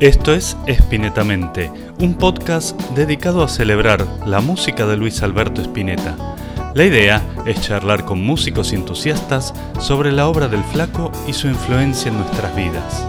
Esto es Espinetamente, un podcast dedicado a celebrar la música de Luis Alberto Spinetta. La idea es charlar con músicos y entusiastas sobre la obra del flaco y su influencia en nuestras vidas.